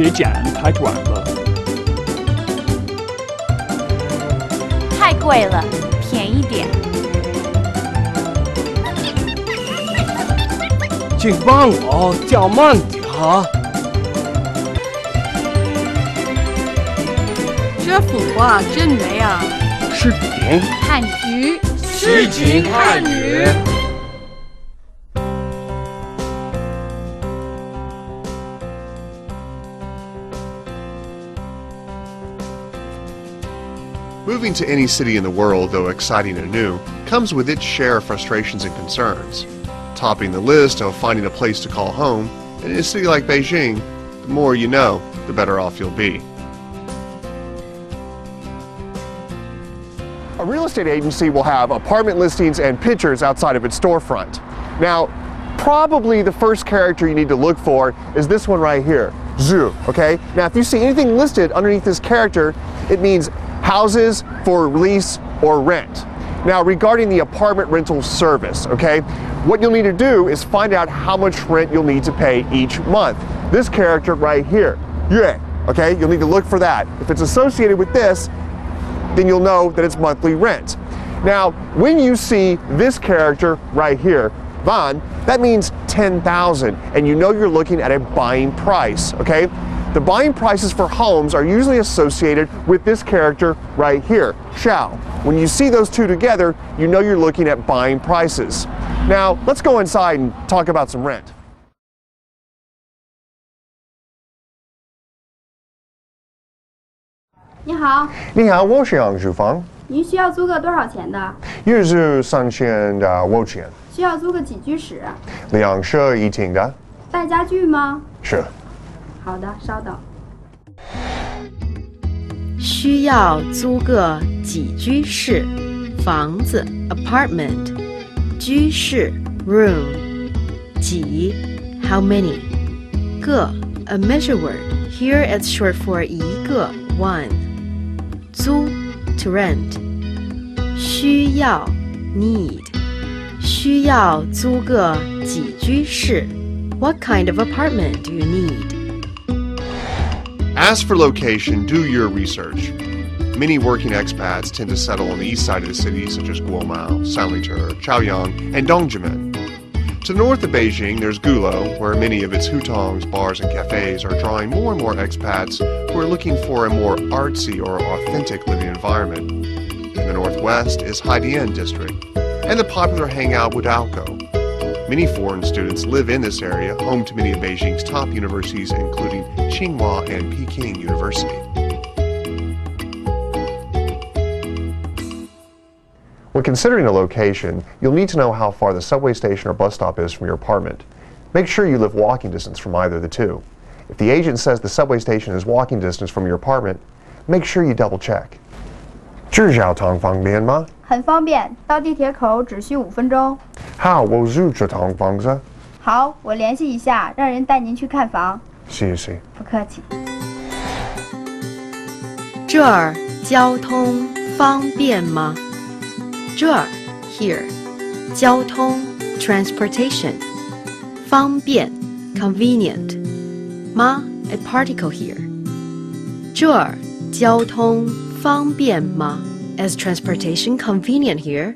别剪太短了。太贵了，便宜点。请帮我叫慢点哈。这幅画真美啊！视频汉语，诗情汉语。Moving to any city in the world, though exciting and new, comes with its share of frustrations and concerns. Topping the list of finding a place to call home, in a city like Beijing, the more you know, the better off you'll be. A real estate agency will have apartment listings and pictures outside of its storefront. Now, probably the first character you need to look for is this one right here, Zhu, okay? Now, if you see anything listed underneath this character, it means houses for lease or rent. Now, regarding the apartment rental service, okay, what you'll need to do is find out how much rent you'll need to pay each month. This character right here, Yue, okay, you'll need to look for that. If it's associated with this, then you'll know that it's monthly rent. Now, when you see this character right here, Wan, that means 10,000 and you know you're looking at a buying price, okay? The buying prices for homes are usually associated with this character right here, Xiao. When you see those two together, you know you're looking at buying prices. Now, let's go inside and talk about some rent. 你好，你好，我想租房，您需要租个多少钱的？月租三千的五千，需要租个几居室？两室一厅的，带家具吗？是。 好的，稍等。需要租个几居室房子 apartment，居室 room，几 how many，个 a measure word here it's short for 一个 one，租 to rent，需要 need，需要租个几居室 what kind of apartment do you need？ As for location, do your research. Many working expats tend to settle on the east side of the city, such as Guomao, Sanlitun, Chaoyang, and Dongzhimen. To the north of Beijing, there's Gulou, where many of its hutongs, bars, and cafes are drawing more and more expats who are looking for a more artsy or authentic living environment. In the northwest is Haidian district, and the popular hangout Wudaokou. Many foreign students live in this area, home to many of Beijing's top universities, including Tsinghua and Peking University. When considering a location, you'll need to know how far the subway station or bus stop is from your apartment. Make sure you live walking distance from either of the two. If the agent says the subway station is walking distance from your apartment, make sure you double check. 至少堂方便吗？很方便，到地铁口只需五分钟。 好，我住这堂房子。好，我联系一下，让人带您去看房。谢谢。不客气。这儿交通方便吗？这儿 here 交通 transportation 方便 convenient 吗 a particle here 这儿交通方便吗？Is transportation convenient here